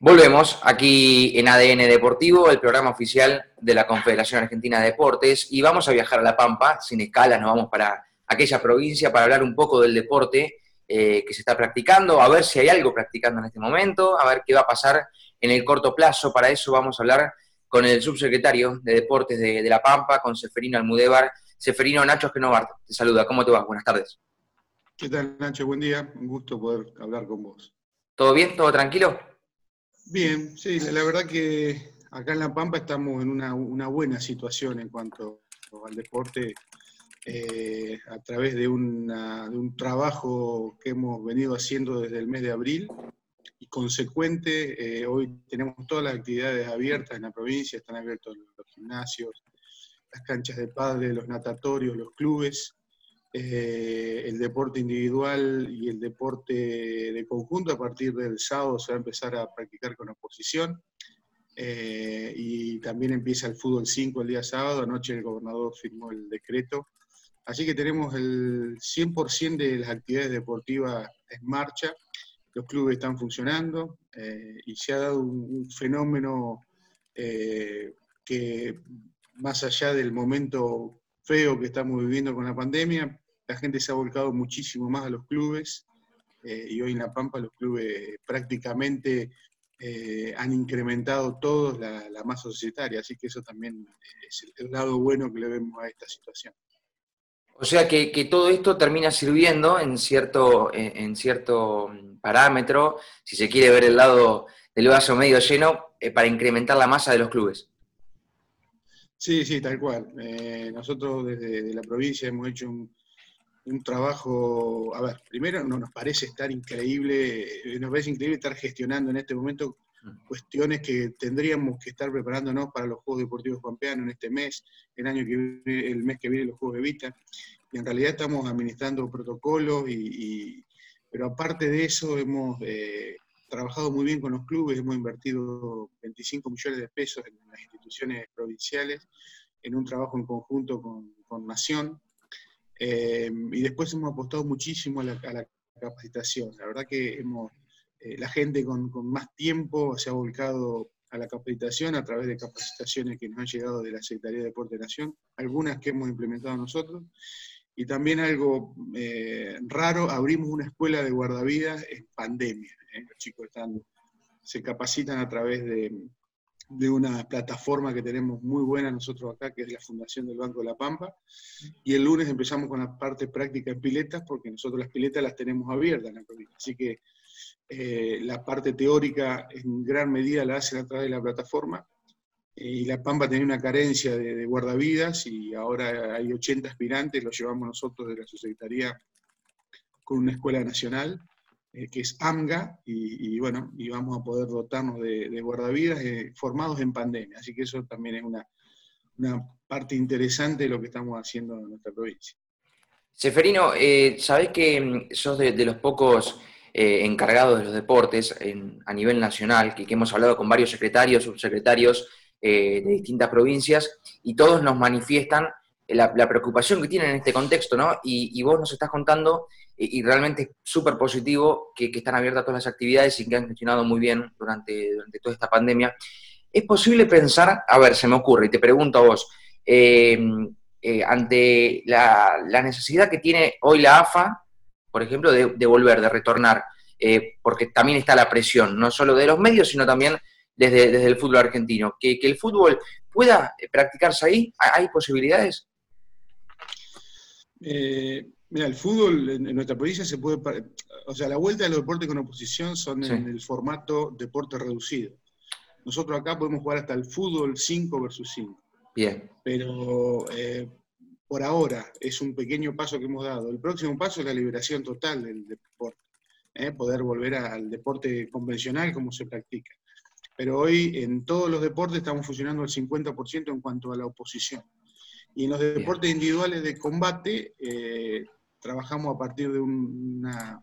Volvemos aquí en ADN Deportivo, el programa oficial de la Confederación Argentina de Deportes, y vamos a viajar a La Pampa, sin escala, nos vamos para aquella provincia para hablar un poco del deporte eh, que se está practicando, a ver si hay algo practicando en este momento, a ver qué va a pasar en el corto plazo. Para eso vamos a hablar con el subsecretario de Deportes de, La Pampa, con Seferino Almudévar. Seferino Nacho Genovar, te saluda, ¿cómo te va? Buenas tardes. ¿Qué tal, Nacho? Buen día, un gusto poder hablar con vos. ¿Todo bien? ¿Todo tranquilo? Bien, sí, la verdad que acá en La Pampa estamos en una, buena situación en cuanto al deporte, eh, a través de, un trabajo que hemos venido haciendo desde el mes de abril y consecuente, eh, hoy tenemos todas las actividades abiertas en la provincia, están abiertos los gimnasios, las canchas de padre, los natatorios, los clubes, eh, el deporte individual y el deporte de conjunto a partir del sábado se va a empezar a practicar con oposición. Eh, y también empieza el fútbol 5 el día sábado, anoche el gobernador firmó el decreto. Así que tenemos el 100% de las actividades deportivas en marcha, los clubes están funcionando eh, y se ha dado un, fenómeno que más allá del momento feo que estamos viviendo con la pandemia, la gente se ha volcado muchísimo más a los clubes eh, y hoy en La Pampa los clubes prácticamente eh, han incrementado todos la, masa societaria, así que eso también es el, lado bueno que le vemos a esta situación. O sea que, todo esto termina sirviendo en cierto, en, cierto parámetro, si se quiere ver el lado del vaso medio lleno, eh, para incrementar la masa de los clubes. Sí, sí, tal cual. Eh, nosotros desde la provincia hemos hecho un, trabajo, a ver, primero no nos parece estar increíble, eh, nos parece increíble estar gestionando en este momento cuestiones que tendríamos que estar preparándonos para los Juegos Deportivos Pampeanos en este mes, el año que viene, el mes que viene los Juegos de Vita, y en realidad estamos administrando protocolos, y, pero aparte de eso hemos eh, trabajado muy bien con los clubes, hemos invertido 25 millones de pesos en las instituciones provinciales, en un trabajo en conjunto con, Nación, eh, y después hemos apostado muchísimo a la, capacitación. La verdad que hemos, eh, la gente con, más tiempo se ha volcado a la capacitación a través de capacitaciones que nos han llegado de la Secretaría de Deporte de Nación, algunas que hemos implementado nosotros, y también algo eh, raro, abrimos una escuela de guardavidas en pandemia. ¿eh? Los chicos están, se capacitan a través de, una plataforma que tenemos muy buena nosotros acá, que es la Fundación del Banco de la Pampa. Y el lunes empezamos con la parte práctica en piletas, porque nosotros las piletas las tenemos abiertas en la provincia. Así que eh, la parte teórica en gran medida la hacen a través de la plataforma. Y la Pampa tenía una carencia de, guardavidas y ahora hay 80 aspirantes, los llevamos nosotros de la subsecretaría con una escuela nacional eh, que es AMGA, y, bueno, y vamos a poder dotarnos de, guardavidas eh, formados en pandemia. Así que eso también es una, parte interesante de lo que estamos haciendo en nuestra provincia. Seferino, eh, sabés que mm, sos de, los pocos encargados de los deportes a nivel nacional, que, hemos hablado con varios secretarios, subsecretarios de distintas provincias, y todos nos manifiestan la, preocupación que tienen en este contexto, ¿no? Y, vos nos estás contando y, realmente es súper positivo que, están abiertas todas las actividades y que han funcionado muy bien durante, durante toda esta pandemia. ¿Es posible pensar, a ver, se me ocurre, y te pregunto a vos, eh, eh, ante la, necesidad que tiene hoy la AFA, por ejemplo, de, volver, de retornar, eh, porque también está la presión, no solo de los medios, sino también desde, desde el fútbol argentino, que, que el fútbol pueda practicarse ahí, ¿hay posibilidades? Eh, Mira, el fútbol en, nuestra provincia se puede, o sea, la vuelta de los deportes con oposición son en el formato deporte reducido. Nosotros acá podemos jugar hasta el fútbol 5 versus 5. Bien. Pero eh, por ahora es un pequeño paso que hemos dado. El próximo paso es la liberación total del deporte, ¿eh? poder volver al deporte convencional como se practica. Pero hoy en todos los deportes estamos funcionando al 50% en cuanto a la oposición. Y en los deportes individuales de combate eh, trabajamos a partir de una,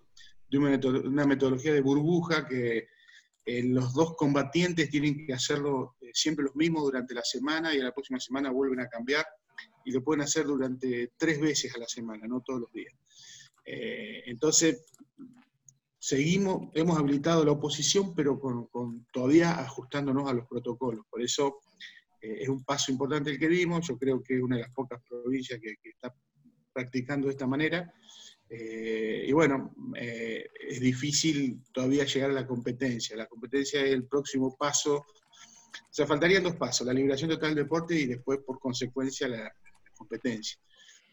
una metodología de burbuja que eh, los dos combatientes tienen que hacerlo eh, siempre los mismos durante la semana y a la próxima semana vuelven a cambiar y lo pueden hacer durante tres veces a la semana, no todos los días. Entonces, seguimos, hemos habilitado la oposición, pero con, todavía ajustándonos a los protocolos. Por eso eh, es un paso importante el que dimos, yo creo que es una de las pocas provincias que, está practicando de esta manera. Eh, y bueno, eh, es difícil todavía llegar a la competencia. La competencia es el próximo paso. O sea, faltarían dos pasos, la liberación total del deporte y después, por consecuencia, la competencia.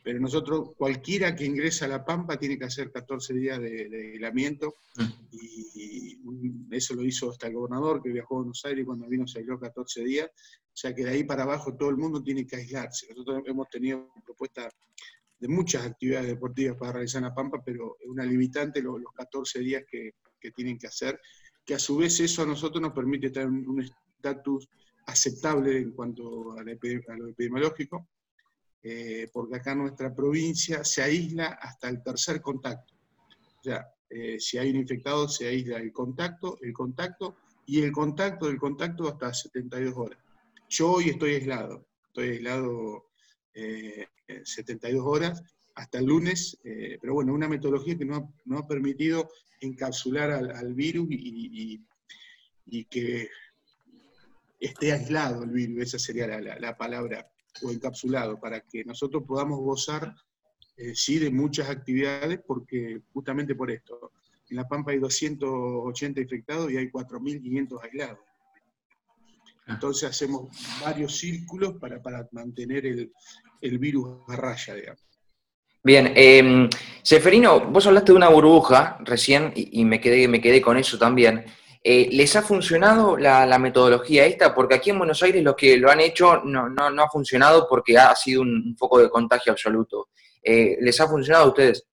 Pero nosotros, cualquiera que ingresa a La Pampa tiene que hacer 14 días de, aislamiento mm. y, eso lo hizo hasta el gobernador que viajó a Buenos Aires y cuando vino se aisló 14 días. O sea que de ahí para abajo todo el mundo tiene que aislarse. Nosotros hemos tenido propuestas de muchas actividades deportivas para realizar en La Pampa, pero es una limitante los, 14 días que, tienen que hacer, que a su vez eso a nosotros nos permite tener un estatus aceptable en cuanto a lo epidemiológico eh, porque acá nuestra provincia se aísla hasta el tercer contacto. O sea, eh, si hay un infectado, se aísla el contacto, el contacto y el contacto del contacto hasta 72 horas. Yo hoy estoy aislado, estoy aislado 72 eh, horas hasta el lunes, pero bueno, una metodología que no ha, permitido encapsular al, virus y, que esté aislado el virus, esa sería la palabra o encapsulado, para que nosotros podamos gozar, eh, sí, de muchas actividades, porque justamente por esto, en La Pampa hay 280 infectados y hay 4.500 aislados. Ah. Entonces hacemos varios círculos para, mantener el, virus a raya, digamos. Bien, eh, Seferino, vos hablaste de una burbuja recién y, y, me, quedé, me quedé con eso también. Eh, ¿Les ha funcionado la, metodología esta? Porque aquí en Buenos Aires los que lo han hecho no, ha funcionado porque ha sido un, foco de contagio absoluto. Eh, ¿Les ha funcionado a ustedes?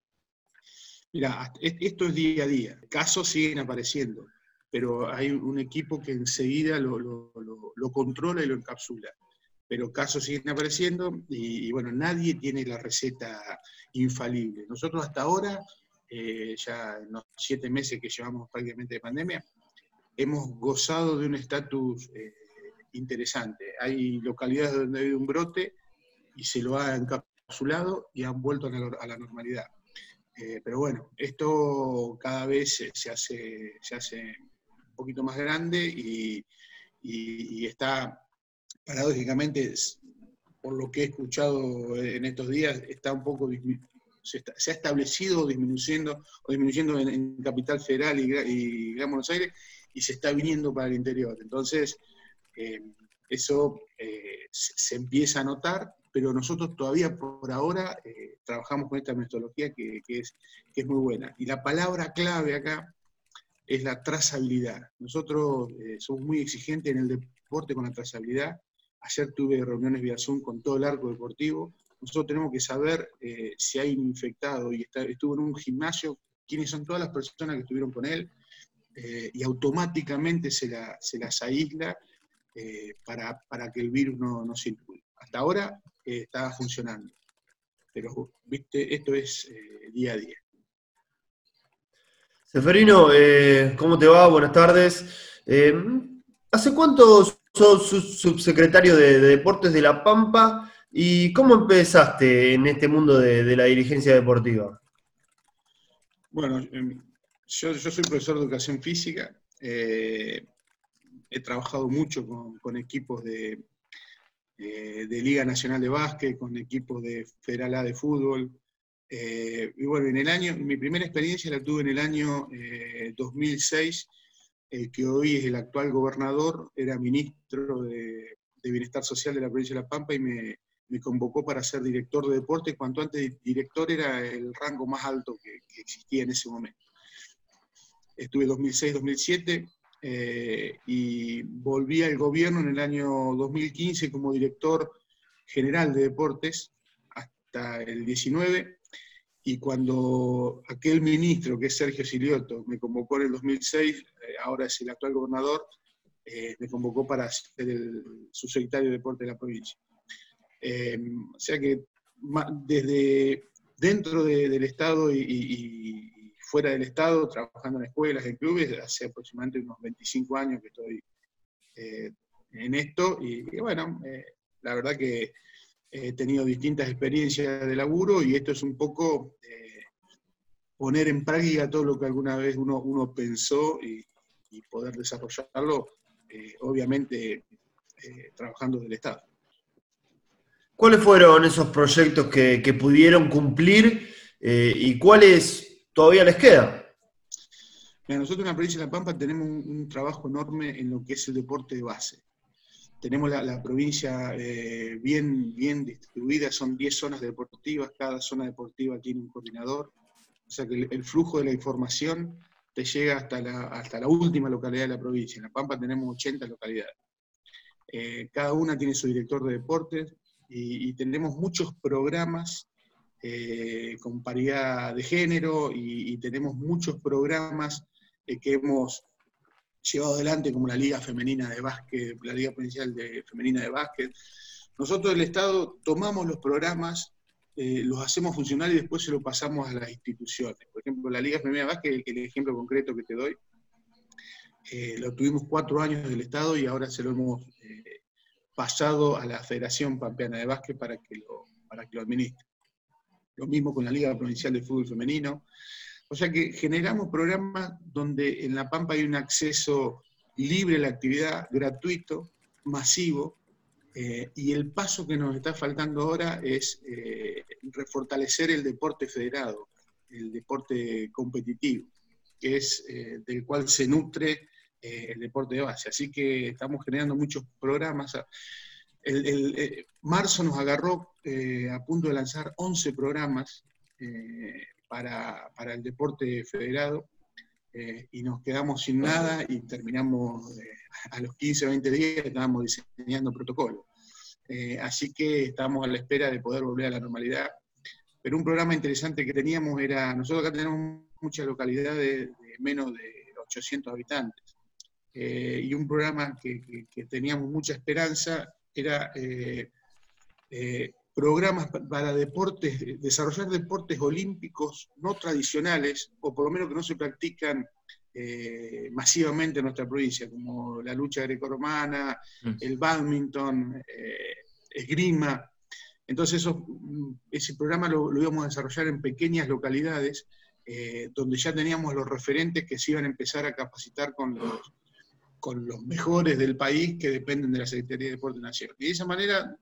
Mira, esto es día a día. Casos siguen apareciendo, pero hay un equipo que enseguida lo, controla y lo encapsula. Pero casos siguen apareciendo y, bueno, nadie tiene la receta infalible. Nosotros hasta ahora, eh, ya en los siete meses que llevamos prácticamente de pandemia, hemos gozado de un estatus eh, interesante. Hay localidades donde hay un brote y se lo ha encapsulado y han vuelto a la, normalidad. Eh, pero bueno, esto cada vez se, hace, un poquito más grande y, está paradójicamente, por lo que he escuchado en estos días, está un poco se, ha establecido disminuyendo, o disminuyendo en, Capital Federal y Gran Buenos Aires, y se está viniendo para el interior. Entonces, eh, eso eh, se, empieza a notar, pero nosotros todavía por ahora eh, trabajamos con esta metodología que, es, es muy buena. Y la palabra clave acá es la trazabilidad. Nosotros somos muy exigentes en el deporte con la trazabilidad. Ayer tuve reuniones vía Zoom con todo el arco deportivo. Nosotros tenemos que saber si hay un infectado y estuvo en un gimnasio, quiénes son todas las personas que estuvieron con él, eh, y automáticamente se, las aísla eh, para, que el virus no, no circule. Hasta ahora eh, estaba funcionando, pero viste, esto es día a día. Seferino, ¿cómo te va? Buenas tardes. ¿Hace cuánto sos subsecretario de, Deportes de La Pampa y cómo empezaste en este mundo de, de la dirigencia deportiva? Bueno, yo, soy profesor de educación física, eh, he trabajado mucho con, equipos de, de, Liga Nacional de Básquet, con equipos de Federal A de fútbol. Eh, y bueno, en el año, mi primera experiencia la tuve en el año 2006, eh, el que hoy es el actual gobernador, era ministro de, Bienestar Social de la provincia de La Pampa y me, convocó para ser director de deporte, cuanto antes director era el rango más alto que existía en ese momento estuve 2006-2007 eh, y volví al gobierno en el año 2015 como director general de deportes hasta el 19 y cuando aquel ministro, que es Sergio Silioto, me convocó en el 2006, eh, ahora es el actual gobernador, eh, me convocó para ser el subsecretario de deporte de la provincia. o sea que desde dentro del Estado y fuera del Estado, trabajando en escuelas, en clubes, hace aproximadamente unos 25 años que estoy eh, en esto, y, bueno, eh, la verdad que he tenido distintas experiencias de laburo y esto es un poco, eh, poner en práctica todo lo que alguna vez uno, uno pensó y, poder desarrollarlo, eh, obviamente eh, trabajando del Estado. ¿Cuáles fueron esos proyectos que, pudieron cumplir eh, y cuáles todavía les quedan? nosotros en la provincia de La Pampa tenemos un, trabajo enorme en lo que es el deporte de base. Tenemos la, provincia bien, bien distribuida, son 10 zonas deportivas, cada zona deportiva tiene un coordinador, o sea que el, flujo de la información te llega hasta la, hasta la última localidad de la provincia. En La Pampa tenemos 80 localidades. Eh, cada una tiene su director de deportes y, tenemos muchos programas eh, con paridad de género y, tenemos muchos programas eh, que hemos llevado adelante como la Liga Femenina de Básquet, la Liga Provincial de Femenina de Básquet. Nosotros del Estado tomamos los programas eh, los hacemos funcionar y después se lo pasamos a las instituciones. Por ejemplo, la Liga Femenina de Básquet, el, ejemplo concreto que te doy, lo tuvimos cuatro años del Estado y ahora se lo hemos pasado a la Federación Pampeana de Básquet para que, para que lo administre. Lo mismo con la Liga Provincial de Fútbol Femenino. O sea que generamos programas donde en La Pampa hay un acceso libre a la actividad, gratuito, masivo, eh, y el paso que nos está faltando ahora es eh, refortalecer el deporte federado, el deporte competitivo, que es eh, del cual se nutre el deporte de base. Así que estamos generando muchos programas. El, marzo nos agarró a punto de lanzar 11 programas para, para, el deporte federado y nos quedamos sin nada y terminamos a los 15 o 20 días estábamos diseñando protocolos. Eh, así que estamos a la espera de poder volver a la normalidad. Pero un programa interesante que teníamos era, nosotros acá tenemos muchas localidades de, menos de 800 habitantes, eh, y un programa que, teníamos mucha esperanza era eh, programas para deportes, desarrollar deportes olímpicos no tradicionales, o por lo menos que no se practican eh, masivamente en nuestra provincia, como la lucha grecorromana, mm. el badminton, eh, esgrima. Entonces mm, ese programa lo, íbamos a desarrollar en pequeñas localidades, eh, donde ya teníamos los referentes que se iban a empezar a capacitar con los, con los mejores del país que dependen de la Secretaría de Deporte Nacional. Y de esa manera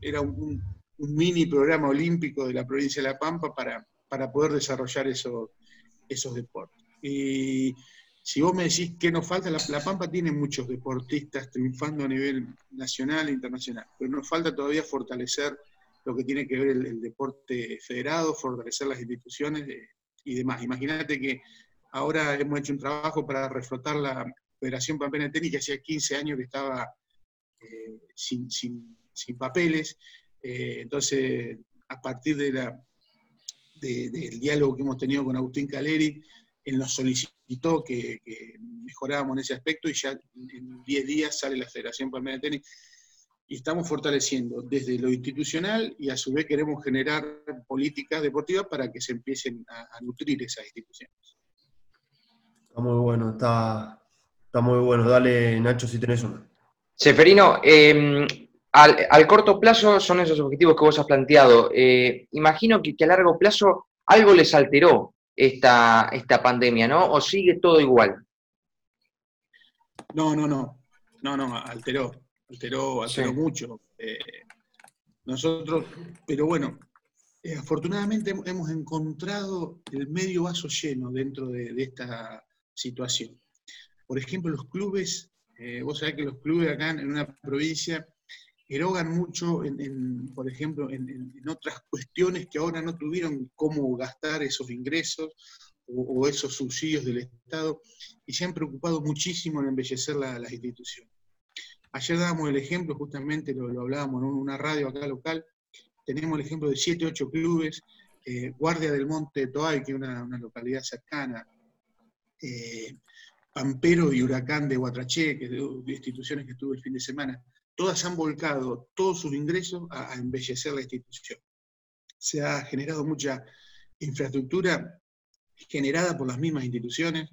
era un, mini programa olímpico de la provincia de La Pampa para, para poder desarrollar esos, esos deportes. Y si vos me decís qué nos falta, la, Pampa tiene muchos deportistas triunfando a nivel nacional e internacional, pero nos falta todavía fortalecer lo que tiene que ver el, deporte federado, fortalecer las instituciones eh, y demás. Imagínate que ahora hemos hecho un trabajo para reflotar la Federación Pampeana de Tenis, que hacía 15 años que estaba eh, sin, papeles. Eh, entonces, a partir de la, del diálogo que hemos tenido con Agustín Caleri, él nos solicitó que, mejoráramos en ese aspecto y ya en 10 días sale la Federación Palmera de Tenis y estamos fortaleciendo desde lo institucional y a su vez queremos generar políticas deportivas para que se empiecen a, nutrir esas instituciones. Está muy bueno, está, está, muy bueno. Dale, Nacho, si tenés uno. Seferino, em, al, corto plazo son esos objetivos que vos has planteado. Eh, imagino que, que, a largo plazo algo les alteró esta, esta pandemia, ¿no? ¿O sigue todo igual? No, no, no. No, no, alteró. Alteró, alteró mucho. Eh, nosotros, pero bueno, eh, afortunadamente hemos encontrado el medio vaso lleno dentro de, esta situación. Por ejemplo, los clubes, eh, vos sabés que los clubes acá en una provincia erogan mucho, en, por ejemplo, en, otras cuestiones que ahora no tuvieron cómo gastar esos ingresos o, esos subsidios del Estado y se han preocupado muchísimo en embellecer las instituciones. Ayer dábamos el ejemplo, justamente lo, hablábamos en una radio acá local, tenemos el ejemplo de 7, 8 clubes, eh, Guardia del Monte de Toay, que es una, localidad cercana, eh, Pampero y Huracán de Huatraché, que de instituciones que estuve el fin de semana, todas han volcado todos sus ingresos a, embellecer la institución. Se ha generado mucha infraestructura generada por las mismas instituciones.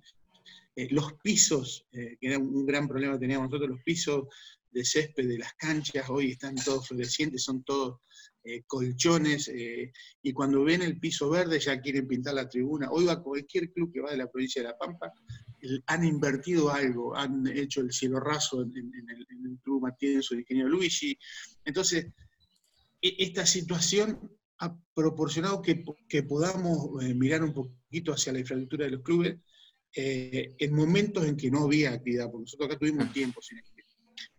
eh, los pisos, que era un gran problema que teníamos nosotros, los pisos de césped de las canchas, hoy están todos florecientes, son todos colchones, y cuando ven el piso verde ya quieren pintar la tribuna. Hoy va cualquier club que va de la provincia de La Pampa, han invertido algo, han hecho el cielo raso en, el, club Matías o ingeniero Luigi. Entonces, e, esta situación ha proporcionado que, podamos eh, mirar un poquito hacia la infraestructura de los clubes eh, en momentos en que no había actividad, porque nosotros acá tuvimos tiempo sin actividad.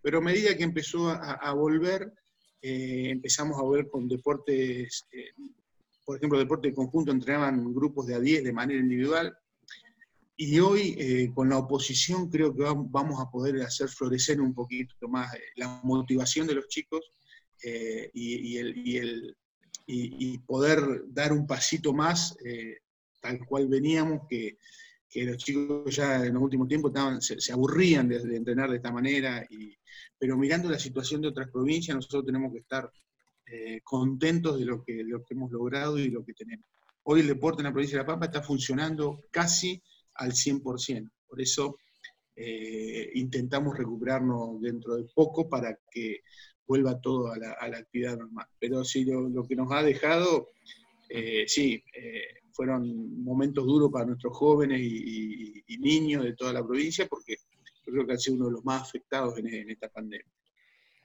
Pero a medida que empezó a, volver, eh, empezamos a ver con deportes, por ejemplo, deporte de conjunto entrenaban grupos de a 10 de manera individual, y hoy, con la oposición, creo que vamos a poder hacer florecer un poquito más la motivación de los chicos y, el, y, poder dar un pasito más, eh, tal cual veníamos, que, los chicos ya en los últimos tiempos estaban, se, aburrían de, entrenar de esta manera, y, pero mirando la situación de otras provincias, nosotros tenemos que estar eh, contentos de lo, que, lo que hemos logrado y lo que tenemos. Hoy el deporte en la provincia de La Pampa está funcionando casi al 100%, por eso eh, intentamos recuperarnos dentro de poco para que vuelva todo a la, actividad normal. Pero sí, lo, que nos ha dejado, eh, sí, eh, fueron momentos duros para nuestros jóvenes y, niños de toda la provincia, porque yo creo que han sido uno de los más afectados en, esta pandemia.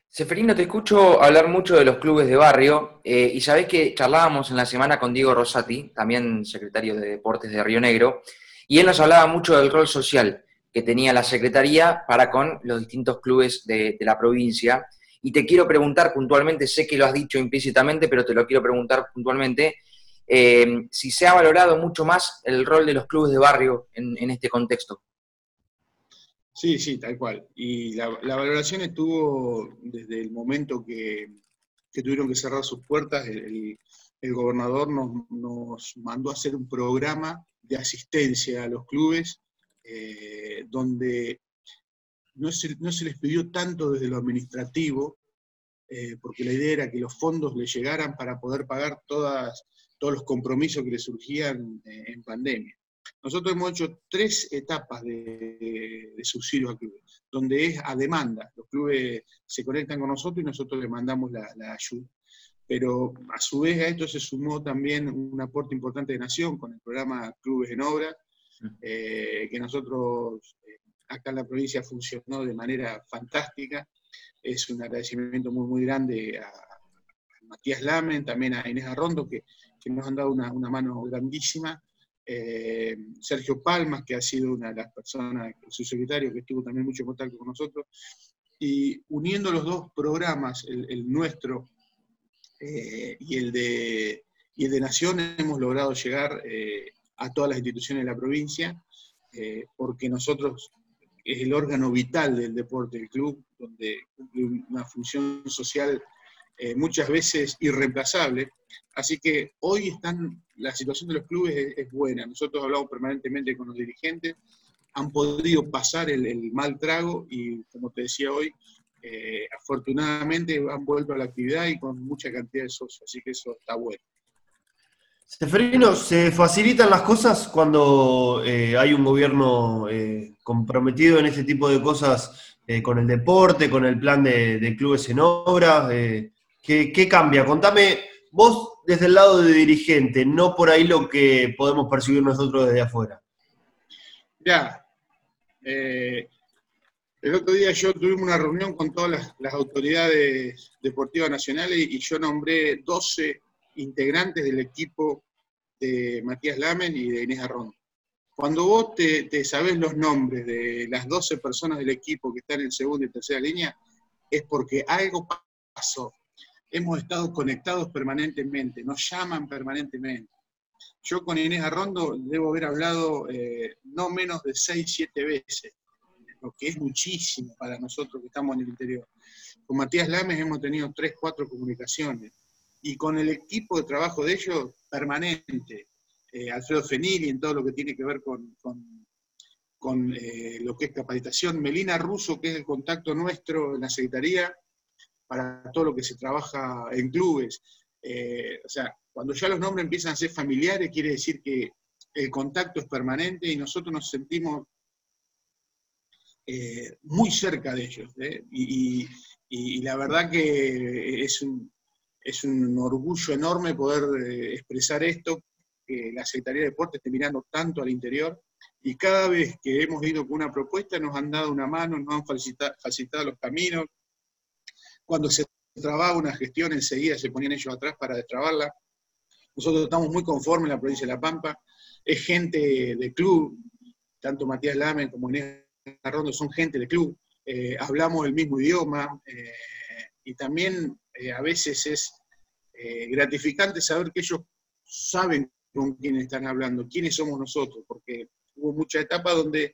Seferino, te escucho hablar mucho de los clubes de barrio y sabés que charlábamos en la semana con Diego Rosati, también secretario de Deportes de Río Negro, y él nos hablaba mucho del rol social que tenía la Secretaría para con los distintos clubes de la provincia y te quiero preguntar puntualmente, sé que lo has dicho implícitamente, pero te lo quiero preguntar puntualmente, eh, si se ha valorado mucho más el rol de los clubes de barrio en, este contexto. Sí, sí, tal cual. Y la, valoración estuvo desde el momento que, tuvieron que cerrar sus puertas, el, gobernador nos, mandó a hacer un programa de asistencia a los clubes, eh, donde no se, les pidió tanto desde lo administrativo, eh, porque la idea era que los fondos le llegaran para poder pagar todos los compromisos que le surgían eh, en pandemia. Nosotros hemos hecho tres etapas de, subsidio a clubes, donde es a demanda. Los clubes se conectan con nosotros y nosotros les mandamos la, ayuda. Pero a su vez a esto se sumó también un aporte importante de Nación con el programa Clubes en Obra, eh, que nosotros acá en la provincia funcionó de manera fantástica. Es un agradecimiento muy, muy grande a, Matías Lamen, también a Inés Arrondo, que, nos han dado una, mano grandísima. Eh, Sergio Palmas, que ha sido una de las personas, su secretario, que estuvo también mucho en contacto con nosotros. Y uniendo los dos programas, el, nuestro eh, y, el de, y el de Nación, hemos logrado llegar eh, a todas las instituciones de la provincia, porque nosotros es el órgano vital del deporte del club, donde cumple una función social eh, muchas veces irreemplazable. Así que hoy están, la situación de los clubes es, buena. Nosotros hablamos permanentemente con los dirigentes, han podido pasar el, mal trago y, como te decía hoy, eh, afortunadamente han vuelto a la actividad y con mucha cantidad de socios, así que eso está bueno. Seferino, ¿se facilitan las cosas cuando eh, hay un gobierno eh, comprometido en este tipo de cosas con el deporte, con el plan de, clubes en obra? ¿qué, cambia? Contame vos desde el lado de dirigente, no por ahí lo que podemos percibir nosotros desde afuera. Ya, el otro día yo tuvimos una reunión con todas las, autoridades deportivas nacionales y yo nombré 12 integrantes del equipo de Matías Lamen y de Inés Arrón. Cuando vos te, te sabés los nombres de las 12 personas del equipo que están en segunda y tercera línea, es porque algo pasó. Hemos estado conectados permanentemente, nos llaman permanentemente. Yo con Inés Arrondo debo haber hablado eh, no menos de 6, 7 veces, lo que es muchísimo para nosotros que estamos en el interior. Con Matías Lames hemos tenido 3, 4 comunicaciones y con el equipo de trabajo de ellos permanente, eh, Alfredo Fenili en todo lo que tiene que ver con, con, eh, lo que es capacitación, Melina Russo, que es el contacto nuestro en la Secretaría, para todo lo que se trabaja en clubes. Eh, o sea, cuando ya los nombres empiezan a ser familiares, quiere decir que el contacto es permanente y nosotros nos sentimos eh, muy cerca de ellos. ¿eh? Y, la verdad que es un, es un orgullo enorme poder eh, expresar esto, que la Secretaría de Deportes esté mirando tanto al interior. Y cada vez que hemos ido con una propuesta nos han dado una mano, nos han facilitado, los caminos. Cuando se trababa una gestión, enseguida se ponían ellos atrás para destrabarla. Nosotros estamos muy conformes en la provincia de La Pampa. Es gente de club, tanto Matías Lame como Inés Son gente de club, eh, hablamos el mismo idioma eh, y también eh, a veces es gratificante saber que ellos saben con quién están hablando, quiénes somos nosotros, porque hubo mucha etapa donde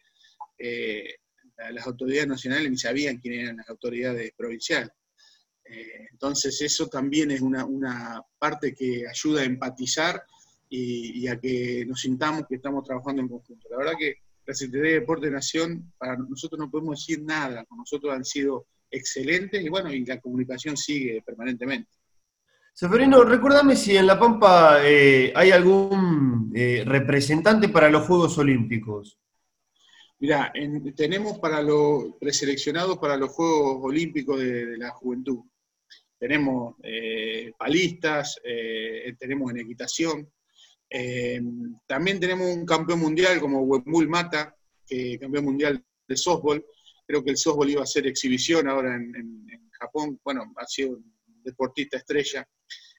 las autoridades nacionales ni sabían quién eran las autoridades provinciales. entonces eso también es una, parte que ayuda a empatizar y, y, a que nos sintamos que estamos trabajando en conjunto. La verdad que la Secretaría de Deporte de Nación, para nosotros no podemos decir nada, con nosotros han sido excelentes y bueno, y la comunicación sigue permanentemente. Seferino, recuérdame si en La Pampa eh, hay algún eh, representante para los Juegos Olímpicos. Mira, tenemos para los preseleccionados para los Juegos Olímpicos de, la Juventud. Tenemos eh, palistas, tenemos en equitación, eh, también tenemos un campeón mundial como Wemul Mata, que campeón mundial de softball. Creo que el softball iba a ser exhibición ahora en, Japón. Bueno, ha sido un deportista estrella.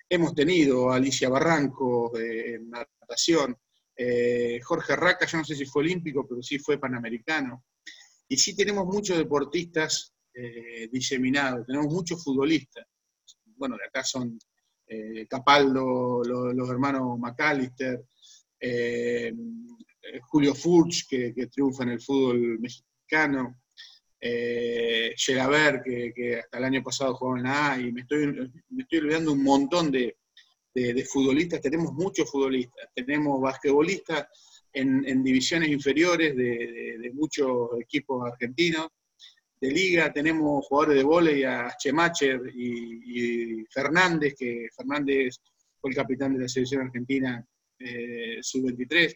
Hemos tenido a Alicia Barranco en natación. Eh, Jorge Raca, yo no sé si fue olímpico, pero sí fue panamericano. Y sí tenemos muchos deportistas eh, diseminados, tenemos muchos futbolistas. Bueno, de acá son eh, Capaldo, los hermanos McAllister, eh, Julio Furch, que, triunfa en el fútbol mexicano, eh, que, hasta el año pasado jugó en la A, y me estoy, me estoy olvidando un montón de, futbolistas, tenemos muchos futbolistas, tenemos basquetbolistas en, divisiones inferiores de muchos equipos argentinos, de liga, tenemos jugadores de volei a Chemacher y, Fernández, que Fernández fue el capitán de la selección argentina eh, sub-23.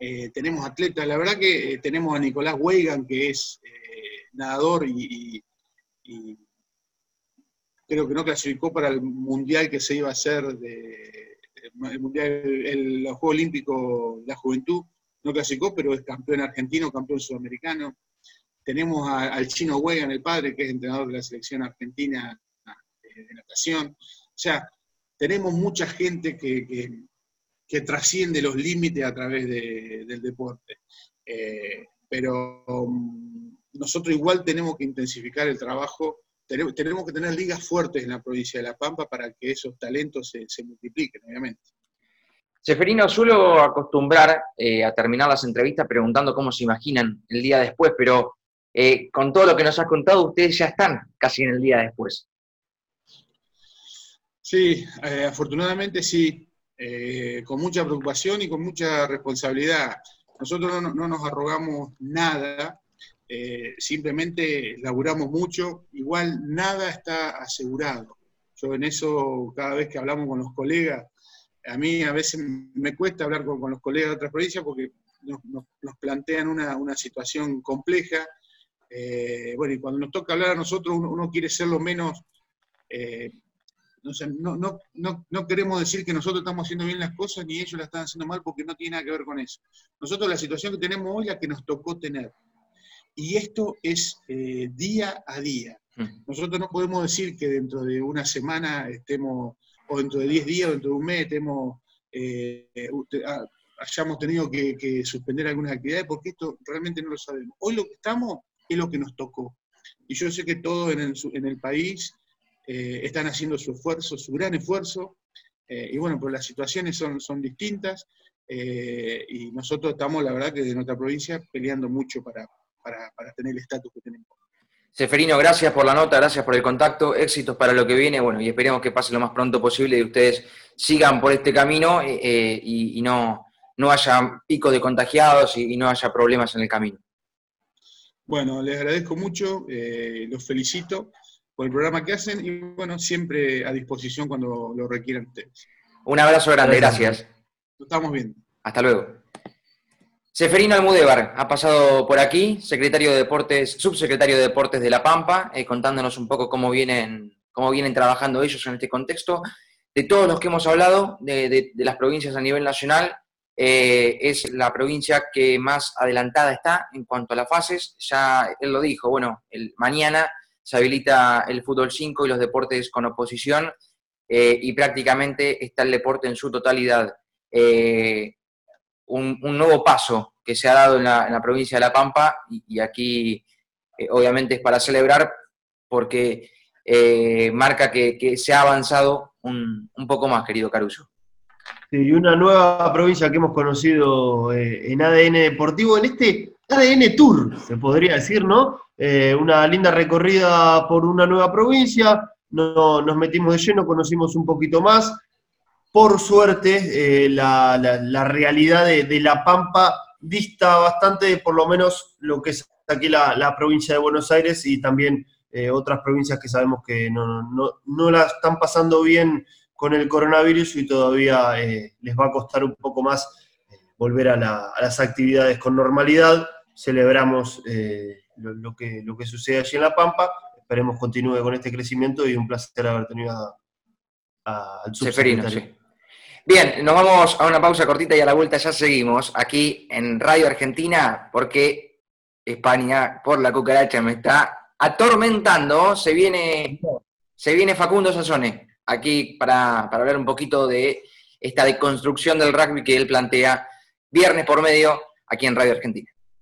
Eh, tenemos atletas, la verdad que eh, tenemos a Nicolás Weigan, que es nadador y, creo que no clasificó para el mundial que se iba a hacer, de, el mundial, el, los Juegos Olímpicos de la Juventud, no clasificó, pero es campeón argentino, campeón sudamericano. Tenemos al chino Wegan, el padre, que es entrenador de la selección argentina de, natación. O sea, tenemos mucha gente que, trasciende los límites a través del deporte. Eh, pero um, nosotros igual tenemos que intensificar el trabajo, tenemos, que tener ligas fuertes en la provincia de La Pampa para que esos talentos se, multipliquen, obviamente. Seferino, suelo acostumbrar eh, a terminar las entrevistas preguntando cómo se imaginan el día después, pero eh, con todo lo que nos has contado, ustedes ya están casi en el día después. Sí, eh, afortunadamente sí, eh, con mucha preocupación y con mucha responsabilidad. Nosotros no, nos arrogamos nada, simplemente laburamos mucho, igual nada está asegurado. Yo en eso, cada vez que hablamos con los colegas, a mí a veces me cuesta hablar con, los colegas de otras provincias porque nos, plantean una, una situación compleja eh, bueno, y cuando nos toca hablar a nosotros, uno, quiere ser lo menos, eh, no, no, no, queremos decir que nosotros estamos haciendo bien las cosas ni ellos las están haciendo mal porque no tiene nada que ver con eso. Nosotros la situación que tenemos hoy es la que nos tocó tener. Y esto es eh, día a día. Mm. Nosotros no podemos decir que dentro de una semana estemos, o dentro de 10 días, o dentro de un mes, estemos, hayamos tenido que, que suspender algunas actividades, porque esto realmente no lo sabemos. Hoy lo que estamos es lo que nos tocó. Y yo sé que todos en el, país eh, están haciendo su esfuerzo, su gran esfuerzo, eh, y bueno, pues las situaciones son, son distintas, eh, y nosotros estamos, la verdad, que de nuestra provincia peleando mucho para, para tener el estatus que tenemos. Seferino, gracias por la nota, gracias por el contacto, éxitos para lo que viene, bueno, y esperemos que pase lo más pronto posible y ustedes sigan por este camino y, no, no haya pico de contagiados y no haya problemas en el camino. Bueno, les agradezco mucho, eh, los felicito por el programa que hacen y bueno, siempre a disposición cuando lo requieran ustedes. Un abrazo grande, gracias. Lo estamos viendo. Hasta luego. Seferino Almudévar ha pasado por aquí, secretario de Deportes, subsecretario de Deportes de La Pampa, eh, contándonos un poco cómo vienen, cómo vienen trabajando ellos en este contexto. De todos los que hemos hablado, de, las provincias a nivel nacional, eh, es la provincia que más adelantada está en cuanto a las fases. Ya él lo dijo, bueno, el, mañana se habilita el fútbol 5 y los deportes con oposición, eh, y prácticamente está el deporte en su totalidad un, nuevo paso que se ha dado en la, provincia de La Pampa y, aquí eh, obviamente es para celebrar porque eh, marca que, se ha avanzado un, poco más, querido Caruso. Y una nueva provincia que hemos conocido eh, en ADN Deportivo, en este ADN Tour, se podría decir, ¿no? una linda recorrida por una nueva provincia, no, nos metimos de lleno, conocimos un poquito más, por suerte, eh, la, realidad de, La Pampa dista bastante de por lo menos lo que es aquí la, provincia de Buenos Aires y también eh, otras provincias que sabemos que no, no, la están pasando bien con el coronavirus y todavía eh, les va a costar un poco más volver a, las actividades con normalidad. Celebramos lo, que, lo que sucede allí en La Pampa. Esperemos continúe con este crecimiento y un placer haber tenido al subsecretario. Sí. Bien, nos vamos a una pausa cortita y a la vuelta ya seguimos aquí en Radio Argentina porque España por la cucaracha me está atormentando. Se viene, se viene Facundo Sazone aquí para, para hablar un poquito de esta deconstrucción del rugby que él plantea viernes por medio aquí en Radio Argentina.